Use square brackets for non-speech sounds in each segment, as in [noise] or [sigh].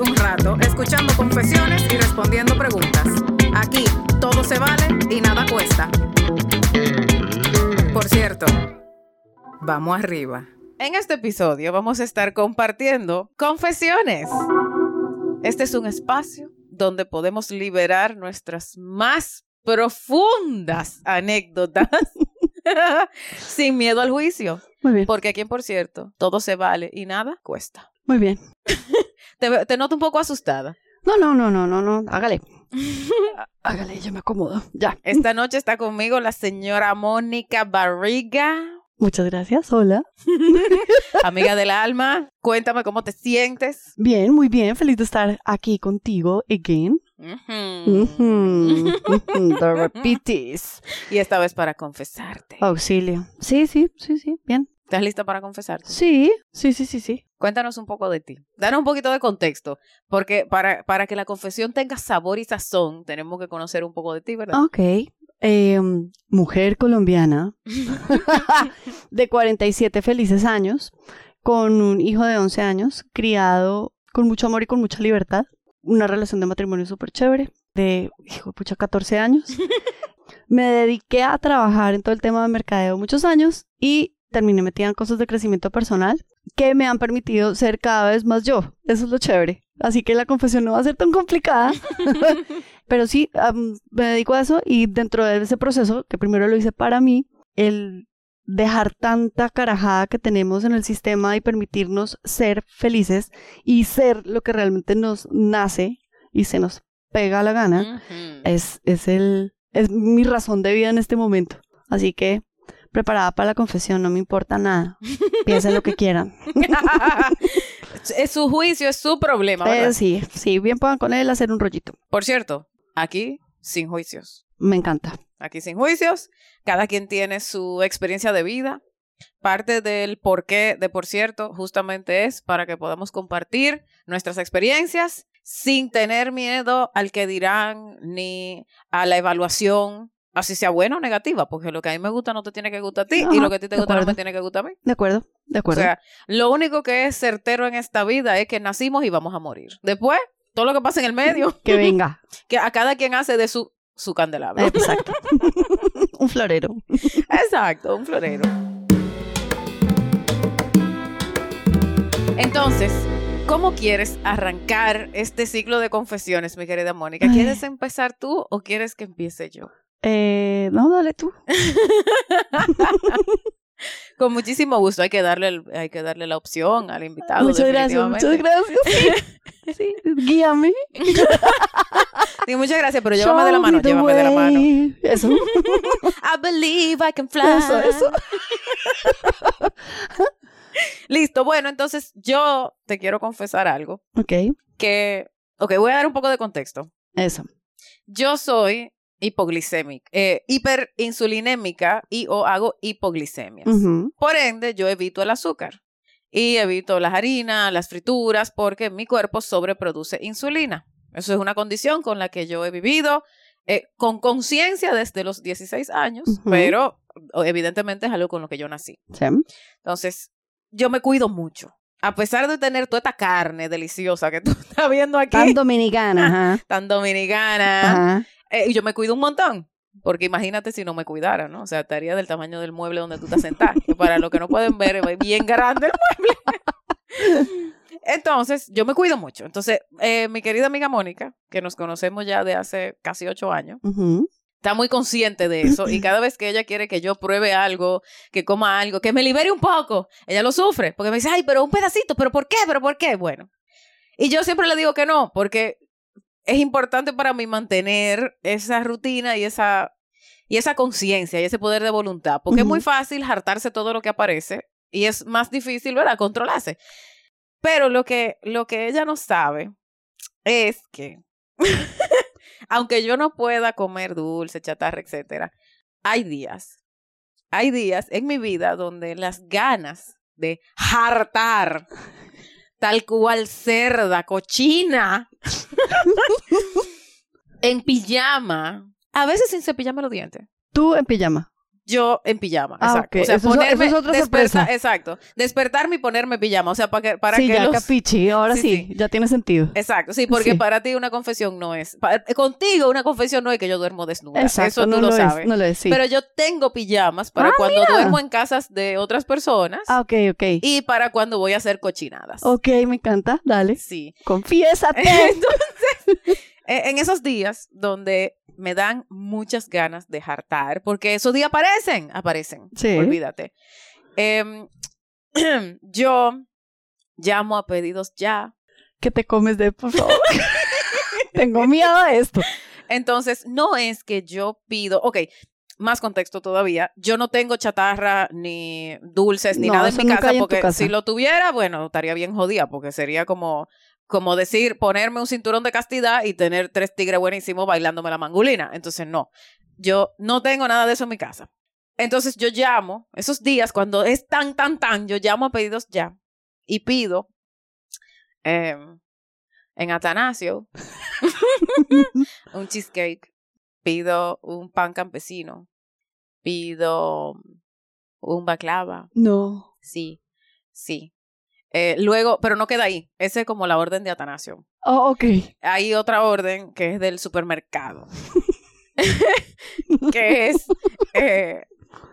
un rato, escuchando confesiones y respondiendo preguntas. Aquí todo se vale y nada cuesta. Por cierto, vamos arriba. En este episodio vamos a estar compartiendo confesiones. Este es un espacio donde podemos liberar nuestras más profundas anécdotas [laughs] sin miedo al juicio. Muy bien. Porque aquí, por cierto, todo se vale y nada cuesta. Muy bien. [laughs] Te, te noto un poco asustada. No, no, no, no, no, no. Hágale. [laughs] Hágale, yo me acomodo. Ya. Esta noche está conmigo la señora Mónica Barriga, Muchas gracias. Hola. [laughs] amiga del alma. Cuéntame cómo te sientes. Bien, muy bien. Feliz de estar aquí contigo again. The [laughs] repeatis. Y esta vez para confesarte. Auxilio. Sí, sí, sí, sí. Bien. ¿Estás lista para confesarte? Sí, sí, sí, sí, sí. Cuéntanos un poco de ti. Danos un poquito de contexto, porque para, para que la confesión tenga sabor y sazón, tenemos que conocer un poco de ti, ¿verdad? Ok. Em, mujer colombiana [laughs] de 47 felices años, con un hijo de 11 años, criado con mucho amor y con mucha libertad. Una relación de matrimonio súper chévere, de, hijo de pucha, 14 años. [laughs] Me dediqué a trabajar en todo el tema de mercadeo muchos años y terminé metida en cosas de crecimiento personal que me han permitido ser cada vez más yo. Eso es lo chévere. Así que la confesión no va a ser tan complicada. [laughs] Pero sí, me dedico a eso y dentro de ese proceso, que primero lo hice para mí, el dejar tanta carajada que tenemos en el sistema y permitirnos ser felices y ser lo que realmente nos nace y se nos pega la gana, es, es, el, es mi razón de vida en este momento. Así que preparada para la confesión, no me importa nada. Piensen lo que quieran. [laughs] es su juicio, es su problema. ¿verdad? Eh, sí, sí, bien puedan con él hacer un rollito. Por cierto, aquí sin juicios. Me encanta. Aquí sin juicios, cada quien tiene su experiencia de vida. Parte del porqué de por cierto justamente es para que podamos compartir nuestras experiencias sin tener miedo al que dirán ni a la evaluación, así sea buena o negativa, porque lo que a mí me gusta no te tiene que gustar a ti y lo que a ti te gusta no me tiene que gustar a mí. De acuerdo, de O acuerdo. sea, lo único que es certero en esta vida es que nacimos y vamos a morir. Después, todo lo que pasa en el medio, [laughs] que venga. [laughs] que a cada quien hace de su, su candelabro. Exacto. [laughs] un florero. Exacto, un florero. Entonces, ¿cómo quieres arrancar este ciclo de confesiones, mi querida Mónica? ¿Quieres empezar tú o quieres que empiece yo? Eh, no, dale tú. [laughs] Con muchísimo gusto, hay que darle, el- hay que darle la opción al invitado. muchas gracias, muchas gracias. Sí, [laughs] guíame. [laughs] Sí, muchas gracias, pero llévame de la mano, llévame de la mano. Eso. I believe I can fly. Eso, eso. Listo, bueno, entonces yo te quiero confesar algo Ok, que, ok, voy a dar un poco de contexto. eso. Yo soy hipoglicémica, eh, hiperinsulinémica y o hago hipoglicemias. Por ende, yo evito el azúcar y evito las harinas, las frituras, porque mi cuerpo sobreproduce insulina. Eso es una condición con la que yo he vivido eh, con conciencia desde los 16 años, pero evidentemente es algo con lo que yo nací. Sí. Entonces, yo me cuido mucho. A pesar de tener toda esta carne deliciosa que tú [laughs] estás viendo aquí, Tan dominicana, ajá. tan dominicana, Ajá. Eh, y yo me cuido un montón. Porque imagínate si no me cuidara, ¿no? O sea, estaría del tamaño del mueble donde tú estás sentada. Que para los que no pueden ver, es bien grande el mueble. [laughs] Entonces, yo me cuido mucho. Entonces, eh, mi querida amiga Mónica, que nos conocemos ya de hace casi ocho años, está muy consciente de eso. Y cada vez que ella quiere que yo pruebe algo, que coma algo, que me libere un poco, ella lo sufre. Porque me dice, ay, pero un pedacito, pero ¿por qué? ¿Pero por qué? Bueno. Y yo siempre le digo que no, porque es importante para mí mantener esa rutina y esa, y esa conciencia y ese poder de voluntad. Porque es muy fácil hartarse todo lo que aparece y es más difícil, ¿verdad? Controlarse. Pero lo que, lo que ella no sabe es que, [laughs] aunque yo no pueda comer dulce, chatarra, etcétera, hay días, hay días en mi vida donde las ganas de hartar, tal cual cerda, cochina, [laughs] en pijama, a veces sin cepillarme los dientes. Tú en pijama. Yo en pijama. Ah, exacto. ok. O sea, Eso ponerme, eso es otra despertar, sorpresa. exacto. Despertarme y ponerme pijama. O sea, para que, para sí, que ya los- capichi, ahora Sí, sí, sí. ya tiene sentido. Exacto, sí, porque para ti una confesión no es. contigo una confesión no es que yo duermo desnuda. Exacto, Eso tú no lo, lo sabes. es, no lo es. Pero yo tengo pijamas para Ah, cuando mira. duermo en casas de otras personas Ah, ok, ok. y para cuando voy a hacer cochinadas. Ok, me encanta, dale. Sí. Confiésate. [laughs] Entonces, en esos días donde me dan muchas ganas de hartar, porque esos días aparecen, aparecen, Sí. olvídate. Em, [clears throat] yo llamo a pedidos ya. que te comes de, por favor. [laughs] Tengo miedo a esto. Entonces, no es que yo pido, ok, más contexto todavía, yo no tengo chatarra ni dulces ni No, nada en mi casa, porque casa. si lo tuviera, bueno, estaría bien jodida, porque sería como, como decir, ponerme un cinturón de castidad y tener tres tigres buenísimos bailándome la mangulina. Entonces, no, yo no tengo nada de eso en mi casa. Entonces, yo llamo, esos días, cuando es tan, tan, tan, yo llamo a pedidos ya y pido em, en Atanasio [laughs] un cheesecake, pido un pan campesino, pido un baklava, No. sí, sí. Eh, luego, pero no queda ahí, esa es como la orden de Atanasio. Oh, ok. Hay otra orden que es del supermercado, [laughs] que es eh,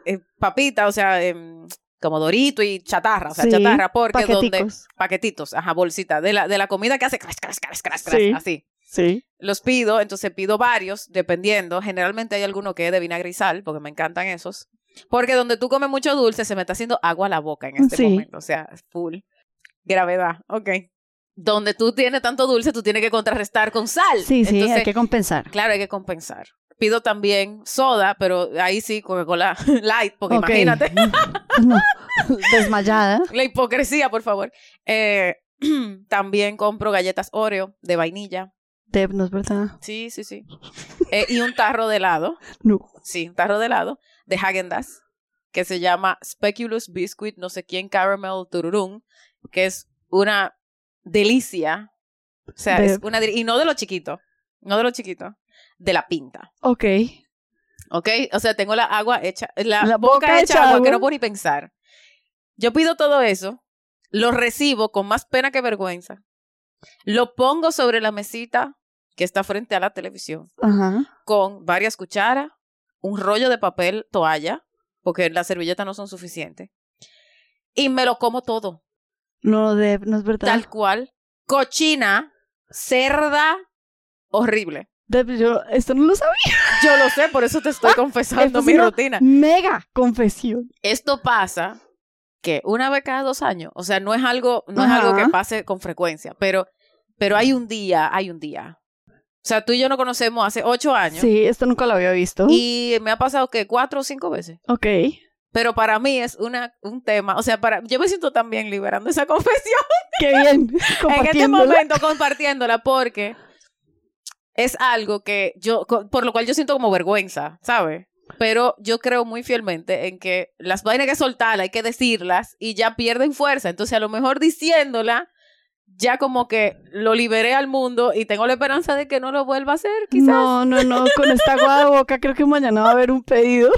eh, papita, o sea, em, como dorito y chatarra, o sea, Sí, chatarra, porque donde paquetitos, ajá, bolsita, de la, de la comida que hace crash, crash, crash, crash, crash, Sí. así. Sí. Los pido, entonces pido varios, dependiendo. Generalmente hay alguno que es de vinagre y sal, porque me encantan esos. Porque donde tú comes mucho dulce, se me está haciendo agua a la boca en este Sí. momento. O sea, full. Gravedad, ok. Donde tú tienes tanto dulce, tú tienes que contrarrestar con sal. Sí, sí, Entonces, hay que compensar. Claro, hay que compensar. Pido también soda, pero ahí sí, Coca-Cola [laughs] light, porque imagínate. [laughs] No. Desmayada. La hipocresía, por favor. Eh, [clears throat] también compro galletas Oreo de vainilla. Deb, no es verdad. Sí, sí, sí. Eh, y un tarro de helado. No. Sí, un tarro de helado de Häagen-Dazs que se llama Speculous Biscuit, no sé quién, Caramel Tururum, que es una delicia. O sea, es una y no de lo chiquito, no de lo chiquito, de la pinta. Ok. ¿Ok? O sea, tengo la agua hecha, la, La boca, boca hecha hecha agua, agua. que no puedo ni pensar. Yo pido todo eso, lo recibo con más pena que vergüenza, lo pongo sobre la mesita que está frente a la televisión Ajá. con varias cucharas, un rollo de papel toalla, porque las servilletas no son suficientes, y me lo como todo, No, Deb, no es verdad. tal cual, cochina, cerda, horrible. Deb, yo esto no lo sabía. Yo lo sé, por eso te estoy [laughs] confesando mi rutina. Mega confesión. Esto pasa que una vez cada dos años, o sea, no es algo, no es algo que pase con frecuencia, pero, pero hay un día, hay un día. O sea, tú y yo nos conocemos hace ocho años Sí, esto nunca lo había visto. y me ha pasado que cuatro o cinco veces. Ok. Pero para mí es una, un tema, o sea, para, yo me siento también liberando esa [laughs] confesión Qué bien. [laughs] en este momento compartiéndola porque es algo que yo, por lo cual yo siento como vergüenza, ¿sabes? Pero yo creo muy fielmente en que las vainas hay que soltarlas, hay que decirlas y ya pierden fuerza. Entonces, a lo mejor diciéndola, ya como que lo liberé al mundo y tengo la esperanza de que no lo vuelva a hacer, quizás. No, no, no. Con esta agua de boca creo que mañana va a haber un pedido.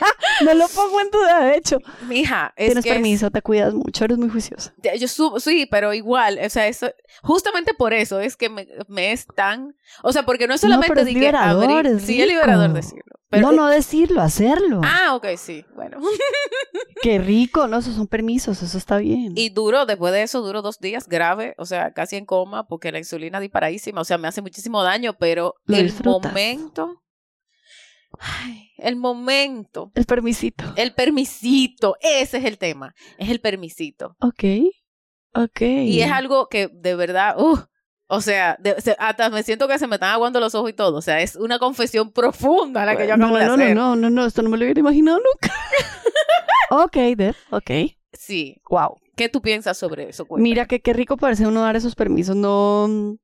[laughs] no lo pongo en duda, de hecho. Mija, es Tienes que es- permiso, te cuidas mucho, eres muy juiciosa. Yo subo, sí, pero igual, o sea, eso, justamente por eso es que me, me es tan, o sea, porque no es solamente es que liberador, abrir- es sí, es liberador decirlo. Pero, no, no decirlo, hacerlo. Ah, ok, sí, bueno. [laughs] Qué rico, no, esos son permisos, eso está bien. Y duro, después de eso, duro dos días grave, o sea, casi en coma, porque la insulina disparadísima, o sea, me hace muchísimo daño, pero Lo el disfrutas. momento, ay, el momento, El permisito. el permisito, ese es el tema, es el permisito. Ok. Ok. Y es algo que de verdad, uh, o sea, de- se- hasta me siento que se me están aguando los ojos y todo. O sea, es una confesión profunda la que yo acabo no, de no, hacer. no, no, no, no, esto no me lo hubiera imaginado nunca. [laughs] ok, Deb, ok. Sí. Wow. ¿Qué tú piensas sobre eso? Cuéntame. Mira que qué rico parece uno dar esos permisos. No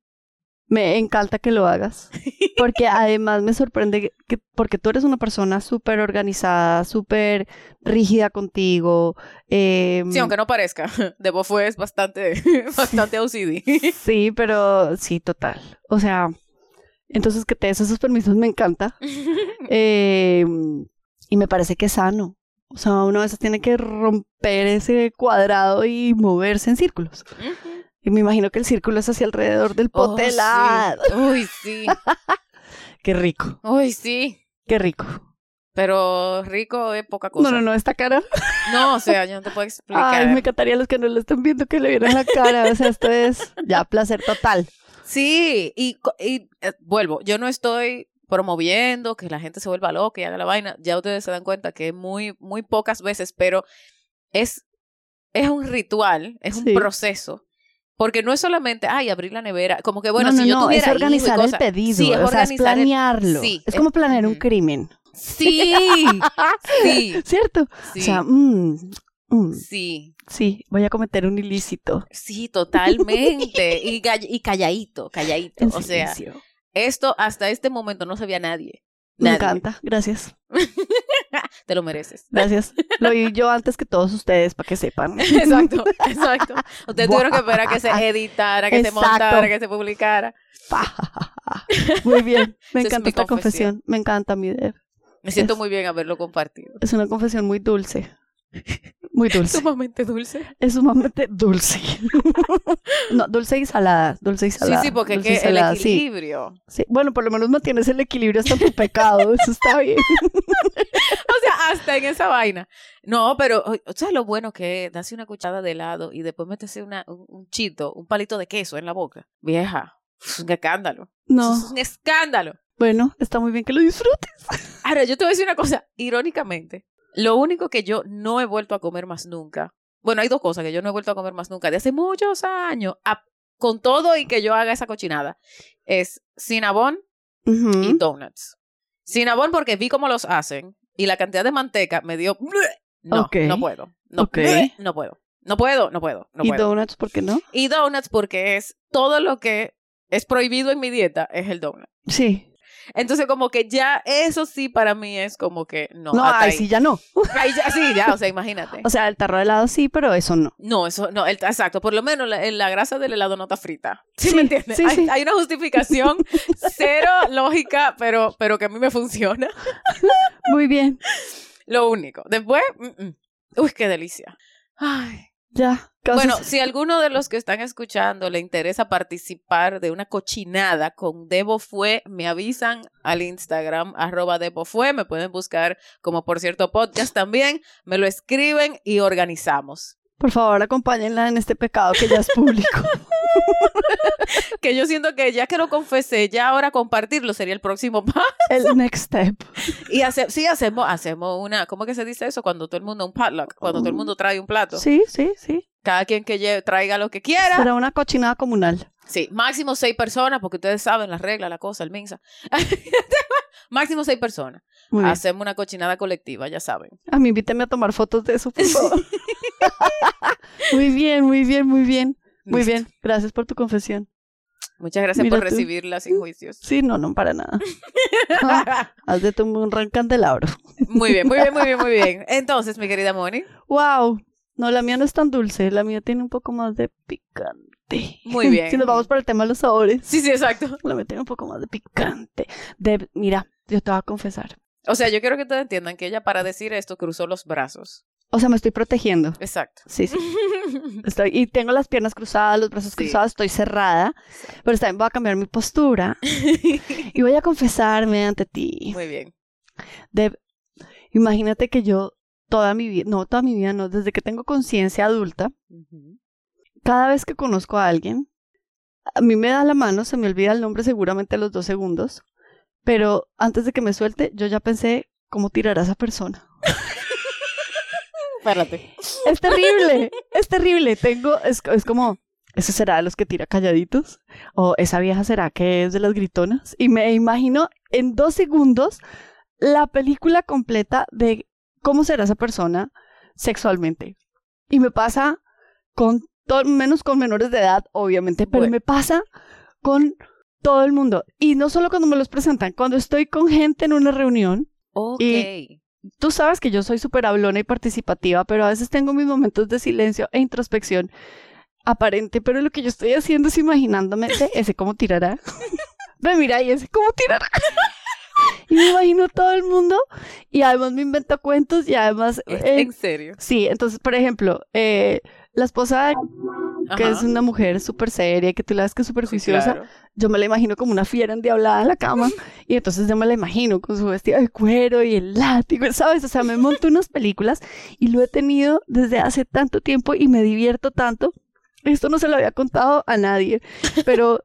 me encanta que lo hagas. [laughs] Porque además me sorprende que, que- porque tú eres una persona súper organizada, súper rígida contigo. eh, Sí, aunque no parezca. [laughs] Debo fue es bastante, [laughs] bastante OCD. sí, pero sí, total. O sea, entonces que te des esos permisos me encanta. Eh, Y me parece que es sano. O sea, uno a veces tiene que romper ese cuadrado y moverse en círculos. Y me imagino que el círculo es hacia alrededor del Oh, pote sí. helado. [laughs] Uy, sí. Qué rico, Uy, sí. qué rico. Pero rico es poca cosa. No, no, no, esta cara. No, o sea, yo no te puedo explicar. Ay, me encantaría a los que no lo están viendo que le vieran la cara. O sea, esto es ya placer total. Sí, y, y eh, vuelvo, yo no estoy promoviendo que la gente se vuelva loca y haga la vaina. Ya ustedes se dan cuenta que muy, muy pocas veces, pero es, es un ritual, es un Sí. proceso. Porque no es solamente, ay, abrir la nevera, como que bueno, no, no, si yo no, tuviera es organizar el pedido. Sí, es o sea, es el- planearlo. sí, es como planear un crimen. Sí, [laughs] sí, ¿Cierto? sí, O sea, mm, mm, sí, sí, voy a cometer un ilícito. sí, totalmente. Y, y calladito, calladito. [laughs] En O sea, esto hasta este momento no sabía nadie. Me encanta. Gracias. [laughs] Te lo mereces. Gracias. Lo vi yo antes que todos ustedes, para que sepan. [laughs] Exacto, [laughs] exacto. Ustedes tuvieron que esperar a que se editara, que se montara, que se publicara. Muy bien. Me es encanta mi esta confesión. confesión. Me encanta mi Deb. Me siento Es- muy bien haberlo compartido. Es una confesión muy dulce. Muy [laughs] dulce. Sumamente dulce. Es sumamente dulce. [laughs] no, dulce y salada. Dulce y Sí, salada. sí, porque dulce que el sí, equilibrio. sí. Bueno, por lo menos mantienes el equilibrio hasta tu pecado. Eso está [laughs] bien. O sea, hasta en esa vaina. No, pero, o sea, lo bueno que es darse una cuchara de helado y después meterse una, un, un chito, un palito de queso en la boca. Vieja, es un escándalo. No. Es un escándalo. Bueno, está muy bien que lo disfrutes. Ahora, yo te voy a decir una cosa, irónicamente, lo único que yo no he vuelto a comer más nunca, bueno, hay dos cosas que yo no he vuelto a comer más nunca, de hace muchos años, a- con todo y que yo haga esa cochinada, es cinnabon y donuts. Cinnabon porque vi cómo los hacen y la cantidad de manteca me dio... No, Ok. no puedo. [laughs] No puedo. No puedo, no puedo. No y puedo. donuts, ¿por qué no? y donuts porque es todo lo que es prohibido en mi dieta, es el donut. Sí. Entonces, como que ya eso sí para mí es como que no. No, ahí. sí, ya no. [laughs] Ahí ya, sí, ya, o sea, imagínate. O sea, el tarro de helado sí, pero eso no. No, eso, no, el- exacto. Por lo menos la, la grasa del helado no está frita. [laughs] ¿Sí, Sí, me entiendes? sí, hay, sí. hay una justificación [laughs] cero lógica, pero, pero que a mí me funciona. Muy bien. Lo único. Después, mm, mm. uy, qué delicia. Ay. Ya. Bueno, si alguno de los que están escuchando le interesa participar de una cochinada con Debo Fue, me avisan al Instagram, arroba Debo Fue, me pueden buscar como por cierto podcast también, me lo escriben y organizamos. Por favor, acompáñenla en este pecado que ya es público. [laughs] [laughs] Que yo siento que ya que lo confesé, ya ahora compartirlo sería el próximo [laughs] paso. el next step. Y hace, sí, hacemos, hacemos una, ¿cómo que se dice eso? Cuando todo el mundo, un potluck, cuando todo el mundo trae un plato. Sí, sí, sí. Cada quien que lle- traiga lo que quiera. Será una cochinada comunal. Sí, máximo seis personas, porque ustedes saben las reglas, la cosa, el minsa. [laughs] máximo seis personas. Hacemos una cochinada colectiva, ya saben. A mí invíteme a tomar fotos de eso, por favor. muy bien, muy bien, muy bien. Muy bien. Gracias por tu confesión. Muchas gracias Mira por tú. recibirla sin juicios. Sí, no, no, para nada. [laughs] [laughs] Haz de tu un gran candelabro. muy bien, muy bien, muy bien, muy bien. [laughs] Entonces, mi querida Moni, Wow. No, la mía no es tan dulce. La mía tiene un poco más de picante. Muy bien. si nos vamos por el tema de los sabores. sí, sí, exacto. La mía tiene un poco más de picante. De, mira, yo te voy a confesar. O sea, yo quiero que ustedes entiendan que ella para decir esto cruzó los brazos. O sea, me estoy protegiendo. Exacto. Sí, sí. [laughs] Estoy, y tengo las piernas cruzadas, los brazos Sí. cruzados, estoy cerrada. Pero también voy a cambiar mi postura. y voy a confesarme ante ti. Muy bien. De, imagínate que yo toda mi vida, no toda mi vida, no, desde que tengo conciencia adulta, cada vez que conozco a alguien, a mí me da la mano, se me olvida el nombre seguramente a los dos segundos, pero antes de que me suelte, yo ya pensé cómo tirar a esa persona. [laughs] Espérate. Es terrible, es terrible. Tengo, es, es como, ¿ese será de los que tira calladitos? ¿O esa vieja será que es de las gritonas? Y me imagino en dos segundos la película completa de cómo será esa persona sexualmente. Y me pasa con todo, menos con menores de edad, obviamente, pero Bueno. me pasa con todo el mundo. Y no solo cuando me los presentan, cuando estoy con gente en una reunión, Ok. Tú sabes que yo soy súper hablona y participativa, pero a veces tengo mis momentos de silencio e introspección aparente, pero lo que yo estoy haciendo es imaginándome de ese cómo tirará. [laughs] Ve, mira, y ese cómo tirará. [laughs] Y me imagino todo el mundo y además me invento cuentos y además... eh, en serio. sí, entonces, por ejemplo, eh, la esposa de- que Ajá. es una mujer súper seria, que tú la ves que es súper Sí, juiciosa, claro. yo me la imagino como una fiera endiablada en la cama [laughs] y entonces yo me la imagino con su vestido de cuero y el látigo, ¿sabes? O sea, me monto unas películas y lo he tenido desde hace tanto tiempo y me divierto tanto. Esto no se lo había contado a nadie, pero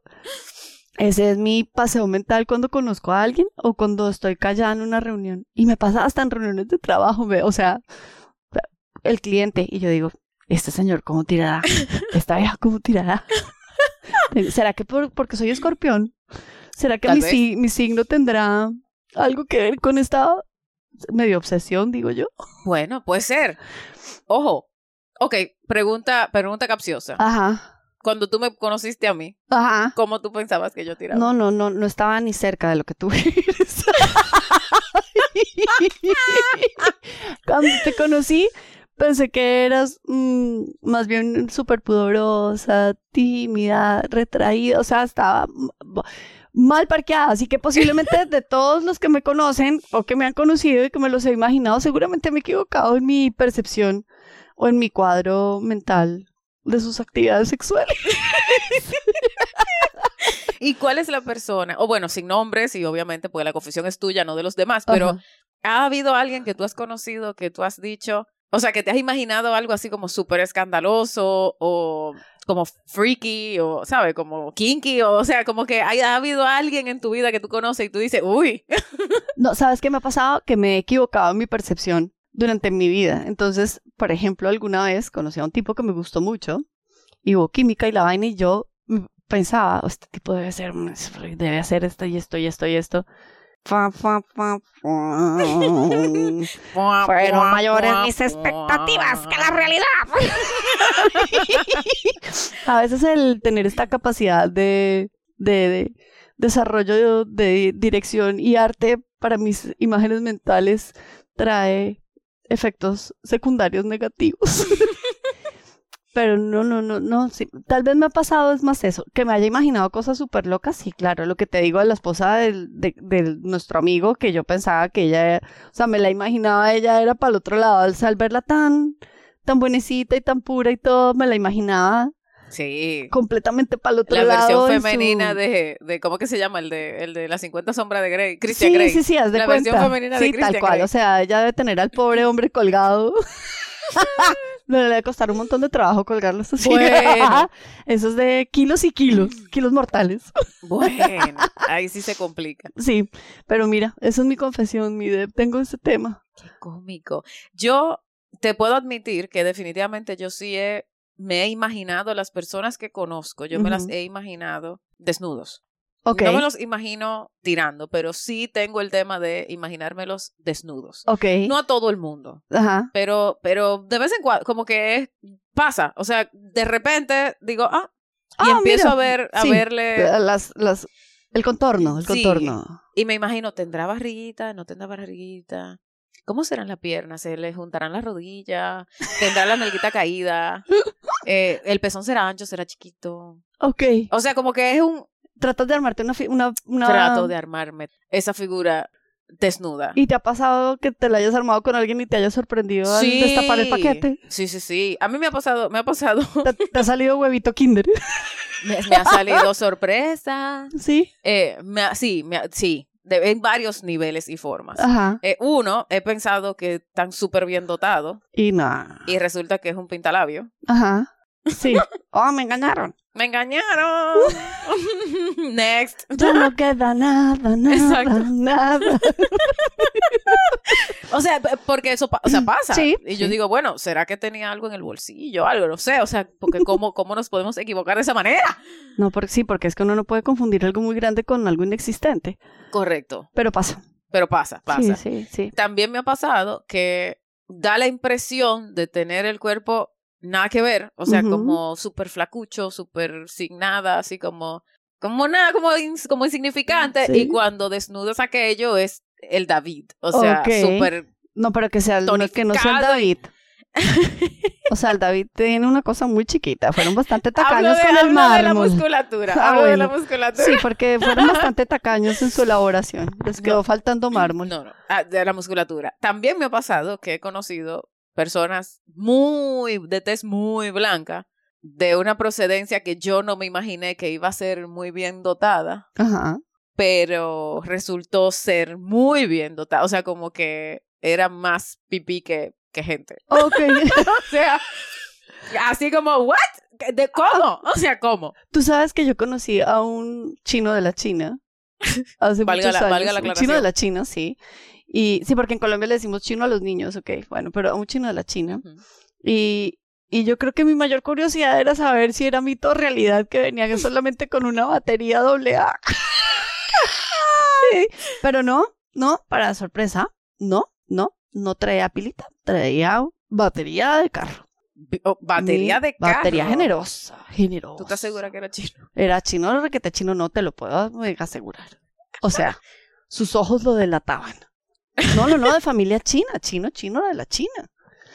ese es mi paseo mental cuando conozco a alguien o cuando estoy callada en una reunión. Y me pasa hasta en reuniones de trabajo, me- o sea, el cliente y yo digo, este señor, ¿cómo tirará? Esta vieja, ¿cómo tirará? [laughs] ¿Será que por- porque soy escorpión? ¿Será que mi, si- mi signo tendrá algo que ver con esta medio obsesión, digo yo? Bueno, puede ser. Ojo. Ok, pregunta, pregunta capciosa. Ajá, Cuando tú me conociste a mí, ajá. ¿cómo tú pensabas que yo tiraba? No, no, no, no estaba ni cerca de lo que tú eres. [laughs] [laughs] Cuando te conocí, pensé que eras mm, más bien súper pudorosa, tímida, retraída, o sea, estaba mal parqueada, así que posiblemente de [laughs] todos los que me conocen o que me han conocido y que me los he imaginado, seguramente me he equivocado en mi percepción o en mi cuadro mental de sus actividades sexuales. [laughs] ¿Y cuál es la persona? O bueno, sin nombres y obviamente pues la confusión es tuya, no de los demás, pero Ajá. ¿ha habido alguien que tú has conocido, que tú has dicho, o sea, que te has imaginado algo así como súper escandaloso o como freaky o, ¿sabes? Como kinky o, o sea, como que hay- ha habido alguien en tu vida que tú conoces y tú dices, uy, [laughs] No, ¿sabes qué me ha pasado? Que me he equivocado en mi percepción durante mi vida. Entonces, por ejemplo, alguna vez conocí a un tipo que me gustó mucho y hubo química y la vaina y yo pensaba, "Oh, este tipo debe ser, debe hacer esto y esto y esto y esto. Fueron mayores mis expectativas que la realidad. [laughs] a veces el tener esta capacidad de, de, de desarrollo de dirección y arte para mis imágenes mentales trae efectos secundarios negativos. [laughs] Pero no, no, no, no, sí. Tal vez me ha pasado es más eso, que me haya imaginado cosas súper locas, sí, claro, lo que te digo de la esposa del, de, de nuestro amigo, que yo pensaba que ella, o sea, me la imaginaba, ella era para el otro lado, al, al verla tan, tan buenecita y tan pura y todo, me la imaginaba Sí. completamente para el otro La lado. versión en su- femenina de, de, ¿cómo que se llama? El de, el de las 50 sombras de Grey, Christian sí, Grey. Sí, sí, haz de La cuenta. versión femenina de sí, tal Christian cual. Grey. O sea, ella debe tener al pobre hombre colgado. [laughs] No le debe costar un montón de trabajo colgarlos así. Bueno. [laughs] Eso es de kilos y kilos, kilos mortales. Bueno, [laughs] ahí sí se complica. Sí, pero mira, esa es mi confesión, mi de, tengo ese tema. Qué cómico. Yo te puedo admitir que definitivamente yo sí he, me he imaginado las personas que conozco, yo me las he imaginado desnudos. No me los imagino tirando, pero sí tengo el tema de imaginármelos desnudos. ok. No a todo el mundo, Ajá, pero, pero de vez en cuando, como que es- pasa. O sea, de repente digo, ah, y Ah, empiezo mira. a ver, a Sí. verle, las, las, el contorno, el Sí. contorno. y me imagino, ¿tendrá barriguita? ¿No tendrá barriguita? ¿Cómo serán las piernas? ¿Se le juntarán las rodillas? ¿Tendrá la nalguita caída? [laughs] Eh, ¿El pezón será ancho? ¿Será chiquito? Ok, O sea, como que es un tratas de armarte una, una, una... trato de armarme esa figura desnuda. ¿Y te ha pasado que te la hayas armado con alguien y te hayas sorprendido al destapar el paquete? Sí, sí, sí. A mí me ha pasado, me ha pasado, [laughs] ¿Te, te ha salido huevito kinder? me, me ha salido [laughs] sorpresa. Sí. Eh, me ha- sí, me ha- sí, de, en varios niveles y formas. Ajá. Eh, uno, he pensado que están súper bien dotados Y nada. y resulta que es un pintalabio. Ajá. Sí. [laughs] Oh, me engañaron. ¡Me engañaron! [laughs] Next. Ya no queda nada, nada, Exacto. nada. [laughs] O sea, porque eso o sea, pasa. Sí, y yo sí. digo, bueno, ¿será que tenía algo en el bolsillo? Algo, no sé. O sea, porque ¿cómo, cómo nos podemos equivocar de esa manera? No, porque sí, porque es que uno no puede confundir algo muy grande con algo inexistente. Correcto. Pero pasa. Pero pasa, pasa. Sí, sí, sí. También me ha pasado que da la impresión de tener el cuerpo nada que ver. O sea, como súper flacucho, súper sin nada, así como... Como nada, como, ins- como insignificante. Sí. Y cuando desnudas aquello es el David. O sea, Ok. súper No, pero que sea no, que no sea el David. O sea, el David tiene una cosa muy chiquita. Fueron bastante tacaños de, con el hablo de la mármol. musculatura. Ah, hablo de la bueno. musculatura. Sí, porque fueron bastante tacaños en su elaboración. Les quedó faltando [clears throat] mármol. No, no, ah, de la musculatura. También me ha pasado que he conocido personas muy, de tez muy blanca, de una procedencia que yo no me imaginé que iba a ser muy bien dotada, Ajá. pero resultó ser muy bien dotada. O sea, como que era más pipí que, que gente. [laughs] Ok. O sea, así como, ¿what? ¿De cómo? O sea, ¿cómo? Tú sabes que yo conocí a un chino de la China [laughs] hace Valga muchos la- años. valga la un chino de la China, sí. Y sí, porque en Colombia le decimos chino a los niños, ok. Bueno, pero a un chino de la China. Y, y yo creo que mi mayor curiosidad era saber si era mito o realidad que venía [laughs] solamente con una batería doble A. [laughs] Sí, Pero no, no, para sorpresa, no, no, no traía pilita, traía batería de carro. Oh, batería Mi de carro. Batería generosa, generosa. ¿Tú estás segura que era chino? Era chino, requete chino, no te lo puedo mega asegurar. O sea, sus ojos lo delataban. No, no, no, de familia china, chino, chino de la China.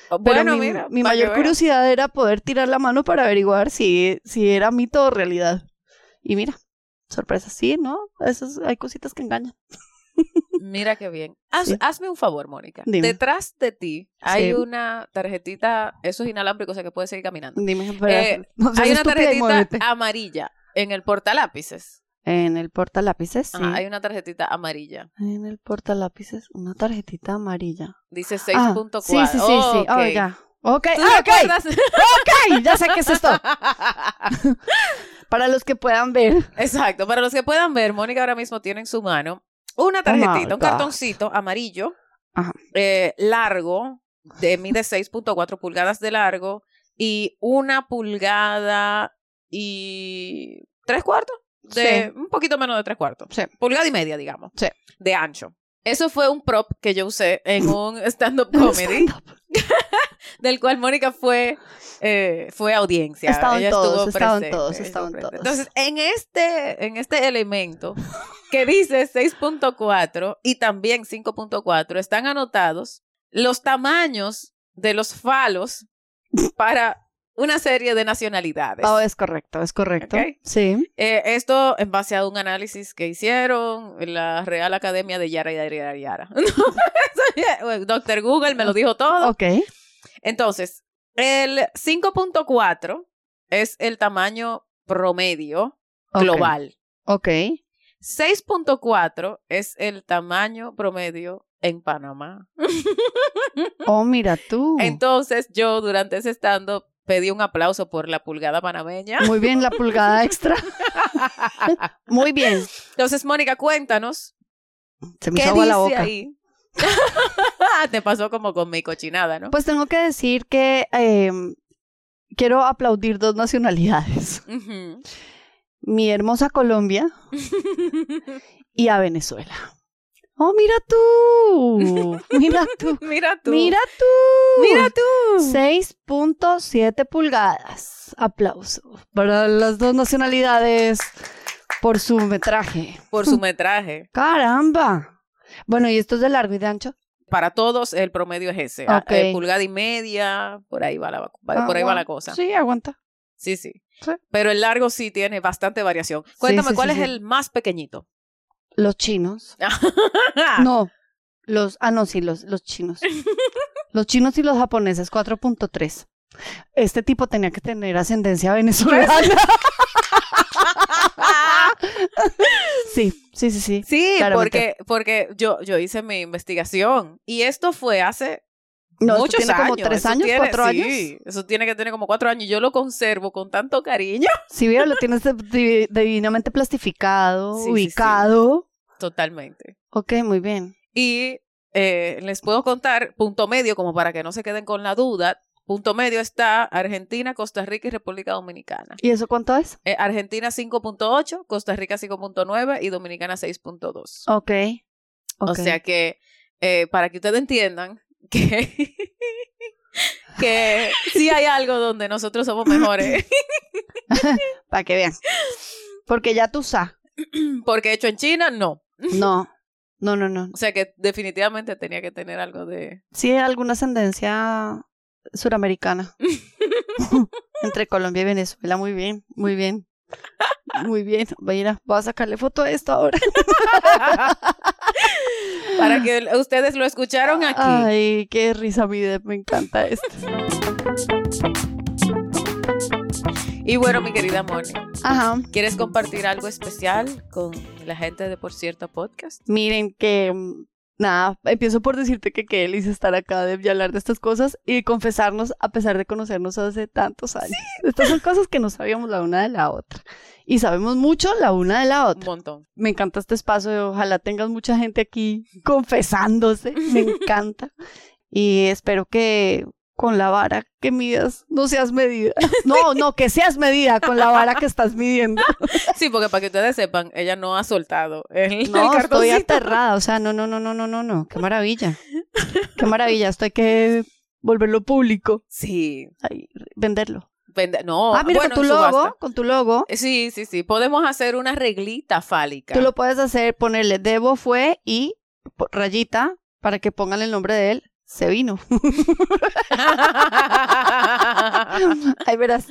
Oh, Pero bueno, mi, mira. mi mayor curiosidad era poder tirar la mano para averiguar si, si era mito o realidad. Y mira, sorpresa, sí, ¿no? Esas, hay cositas que engañan. Mira qué bien. [laughs] Haz- Sí. Hazme un favor, Mónica. Dime. Detrás de ti hay Sí. una tarjetita, eso es inalámbrico, o sea que puedes seguir caminando. Dime, Eh, [laughs] no hay una tarjetita amarilla en el portalápices. En el portalápices, sí. Ajá, hay una tarjetita amarilla. En el portalápices, una tarjetita amarilla. Dice Ah, 6.4. sí, sí, sí, Oh, sí. ok. Oh, ya. Ok, ¿Tú ah, ok, ok, ya sé qué es esto. [laughs] Para los que puedan ver. Exacto. Para los que puedan ver, Mónica ahora mismo tiene en su mano una tarjetita, un God. cartoncito amarillo, Ajá. eh, largo, de mide 6.4 pulgadas de largo y una pulgada y tres cuartos, de Sí. un poquito menos de tres cuartos, Sí. pulgada y media, digamos, Sí. de ancho. Eso fue un prop que yo usé en un [laughs] stand-up comedy, Stand-up. [laughs] del cual Mónica fue, eh, fue audiencia. En Ella todos, estuvo en presente, todos, presente. todos. Entonces, en este, en este elemento que dice 6.4 y también 5.4 están anotados los tamaños de los falos para una serie de nacionalidades. Oh, es correcto, es correcto. Sí. Eh, esto en base a un análisis que hicieron en la Real Academia de Yara Yara [laughs] Yara Yara. Doctor Google me lo dijo todo. Ok. Entonces, el 5.4 es el tamaño promedio global. Ok. 6.4 es el tamaño promedio en Panamá. [laughs] Oh, mira tú. Entonces, yo durante ese stand pedí un aplauso por la pulgada panameña. Muy bien, la pulgada extra. [laughs] Muy bien. Entonces, Mónica, cuéntanos, Se me ¿qué hizo agua dice la boca. ahí? [laughs] Te pasó como con mi cochinada, ¿no? Pues tengo que decir que eh, quiero aplaudir dos nacionalidades. Mi hermosa Colombia [laughs] y a Venezuela. Oh, [laughs] mira tú. Mira tú. Mira tú. Mira tú. Mira tú. 6.7 pulgadas. Aplauso para las dos nacionalidades por su metraje. Por su metraje. [laughs] ¡Caramba! Bueno, ¿y esto es de largo y de ancho? Para todos el promedio es ese. ah, eh, pulgada y media, por ahí va la, va- por ahí va la cosa. Sí, aguanta. sí. Sí. Pero el largo sí tiene bastante variación. Cuéntame, sí, ¿cuál es el más pequeñito? Los chinos. [laughs] No, los, ah, no, sí, los, los chinos. [laughs] Los chinos y los japoneses, 4.3. Este tipo tenía que tener ascendencia venezolana. [laughs] sí, sí, sí, sí. Sí, Claramente. porque, porque yo, yo hice mi investigación y esto fue hace No, muchos tiene como años. tres Eso años, tiene- cuatro sí, años. Eso tiene que tener como cuatro años. Yo lo conservo con tanto cariño. [laughs] Si vieron, lo tienes divinamente plastificado, Sí, sí, sí. ubicado. Totalmente. Ok, muy bien. Y eh, les puedo contar, punto medio, como para que no se queden con la duda. Punto medio está Argentina, Costa Rica y República Dominicana. ¿Y eso cuánto es? Eh, Argentina 5.8, Costa Rica 5.9 y Dominicana 6.2. Ok. O sea que, eh, para que ustedes entiendan [laughs] que, que sí hay algo donde nosotros somos mejores. [laughs] Para que vean. Porque ya tú sabes. [clears throat] Porque hecho en China, no. No, no, no, no. O sea que definitivamente tenía que tener algo de... Sí, alguna ascendencia suramericana. [laughs] Entre Colombia y Venezuela, muy bien, muy bien. Muy bien, mira, voy a sacarle foto a esto ahora. [laughs] Para que ustedes lo escucharon aquí. Ay, qué risa, mi me encanta esto. Y bueno, mi querida Moni, Ajá. ¿quieres compartir algo especial con la gente de Por Cierto Podcast? Miren que nada, empiezo por decirte que qué delicia estar acá de hablar de estas cosas y confesarnos a pesar de conocernos hace tantos años. Estas son cosas que no sabíamos la una de la otra y sabemos mucho la una de la Un otra. montón. Me encanta este espacio, ojalá tengas mucha gente aquí confesándose, me [laughs] encanta. Y espero que con la vara que midas no seas medida. [laughs] No, no, que seas medida con la vara que estás midiendo. [laughs] Sí, porque para que ustedes sepan, ella no ha soltado el, el No, estoy cartoncito. aterrada, o sea, no, no, no, no, no, no, no, qué maravilla. Qué maravilla, esto hay que volverlo público, Sí. ay, venderlo. Vende- No, ah, mira, bueno, con tu subasta. logo, con tu logo, Eh, Sí, sí, sí. Podemos hacer una reglita fálica. tú lo puedes hacer, ponerle Debo fue y rayita para que pongan el nombre de él, se vino. [laughs] [laughs] Ahí verás.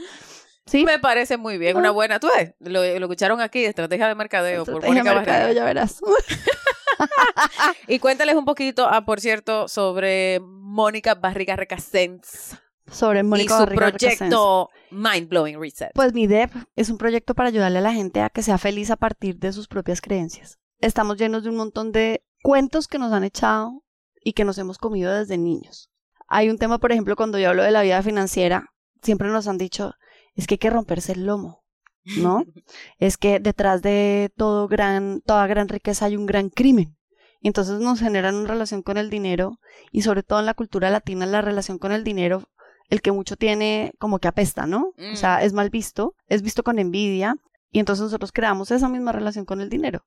¿Sí? Me parece muy bien, una buena. Tú ves, lo, lo escucharon aquí, estrategia de mercadeo por Estrategia Mónica mercadeo, Barrera. ya verás. [laughs] Y cuéntales un poquito, ah, por cierto, sobre Mónica Barriga Recasens Sobre Mónica y su Barriga Recasens. proyecto Mind Blowing Reset. Pues mi DEP es un proyecto para ayudarle a la gente a que sea feliz a partir de sus propias creencias. Estamos llenos de un montón de cuentos que nos han echado y que nos hemos comido desde niños. Hay un tema, por ejemplo, cuando yo hablo de la vida financiera, siempre nos han dicho, es que hay que romperse el lomo, ¿no? [laughs] es que detrás de todo gran, toda gran riqueza hay un gran crimen. Y entonces nos generan una relación con el dinero y sobre todo en la cultura latina la relación con el dinero, el que mucho tiene como que apesta, ¿no? O sea, Mm. es mal visto, es visto con envidia y entonces nosotros creamos esa misma relación con el dinero.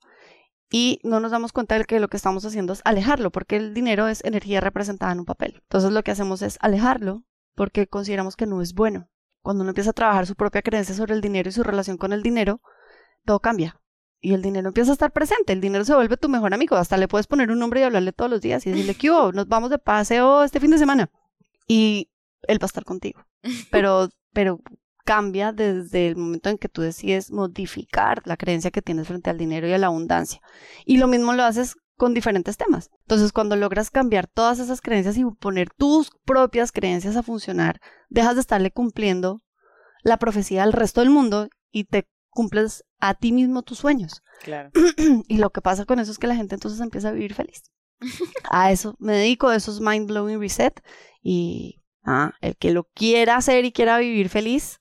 Y no nos damos cuenta de que lo que estamos haciendo es alejarlo, porque el dinero es energía representada en un papel. Entonces lo que hacemos es alejarlo porque consideramos que no es bueno. Cuando uno empieza a trabajar su propia creencia sobre el dinero y su relación con el dinero, todo cambia. Y el dinero empieza a estar presente, el dinero se vuelve tu mejor amigo, hasta le puedes poner un nombre y hablarle todos los días y decirle, ¿qué hubo? Nos vamos de paseo este fin de semana. Y él va a estar contigo. [laughs] Pero, pero cambia desde el momento en que tú decides modificar la creencia que tienes frente al dinero y a la abundancia. Y lo mismo lo haces con diferentes temas. Entonces, cuando logras cambiar todas esas creencias y poner tus propias creencias a funcionar, dejas de estarle cumpliendo la profecía al resto del mundo y te cumples a ti mismo tus sueños. Claro. [clears throat] Y lo que pasa con eso es que la gente entonces empieza a vivir feliz. [laughs] A eso me dedico, eso es Mind Blowing Reset. Y ah, el que lo quiera hacer y quiera vivir feliz,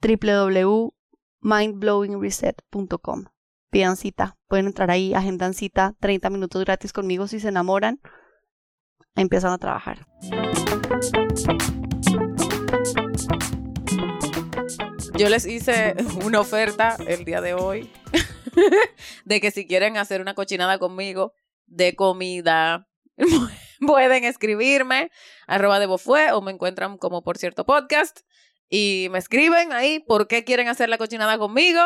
www.mindblowingreset.com. Pidan cita, pueden entrar ahí, agendan cita, 30 minutos gratis conmigo si se enamoran, empiezan a trabajar. Yo les hice [laughs] una oferta el día de hoy [laughs] de que si quieren hacer una cochinada conmigo de comida, [laughs] pueden escribirme arroba de Bofue o me encuentran como por cierto podcast y me escriben ahí por qué quieren hacer la cochinada conmigo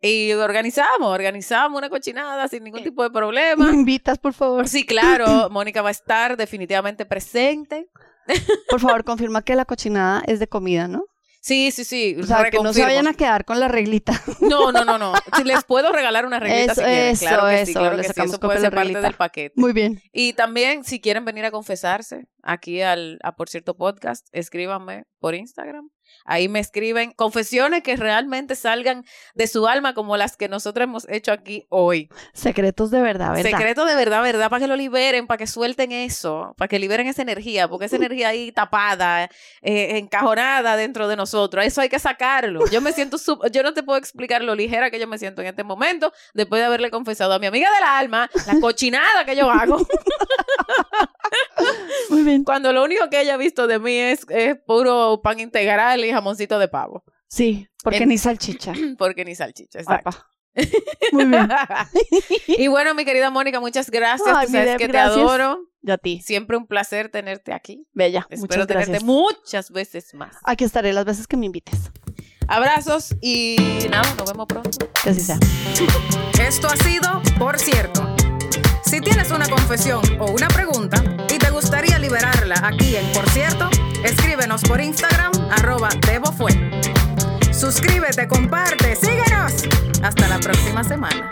y organizamos, organizamos una cochinada sin ningún tipo de ¿Me problema. invitas, por favor? Sí, claro, [clears throat] Mónica va a estar definitivamente presente. [laughs] Por favor, confirma que la cochinada es de comida, ¿no? Sí, sí, sí. O sea, que no se vayan a quedar con la reglita. No, no, no, no. Si les puedo regalar una reglita Eso, si quieren. eso, claro que sí, claro que sí. Eso puede ser parte reglita. del paquete. Muy bien. Y también, si quieren venir a confesarse aquí al, a Por Cierto Podcast, escríbanme por Instagram. Ahí me escriben confesiones que realmente salgan de su alma, como las que nosotros hemos hecho aquí hoy. Secretos de verdad, ¿verdad? Secreto de verdad, verdad, para que lo liberen, para que suelten eso, para que liberen esa energía, porque esa energía ahí tapada, eh, encajonada dentro de nosotros, eso hay que sacarlo. Yo me siento, yo no te puedo explicar lo ligera que yo me siento en este momento, después de haberle confesado a mi amiga del alma la [laughs] cochinada que yo hago, Muy bien. cuando lo único que ella ha visto de mí es, es puro pan integral y jamoncito de pavo, Sí, porque En- ni salchicha. [clears throat] porque ni salchicha, exacto. Muy bien. [laughs] y bueno, mi querida Mónica, muchas gracias, Ay, tú sabes Deb, que te adoro. Yo a ti. Siempre un placer tenerte aquí. Bella. Espero Muchas tenerte gracias. muchas veces más. Aquí estaré las veces que me invites. Abrazos y nada, nos vemos pronto. Que así sea. [laughs] Esto ha sido Por Cierto. Si tienes una confesión o una pregunta y te gustaría liberarla aquí en Por Cierto, Escríbenos por Instagram, arroba Fue. Suscríbete, comparte, síguenos. Hasta la próxima semana.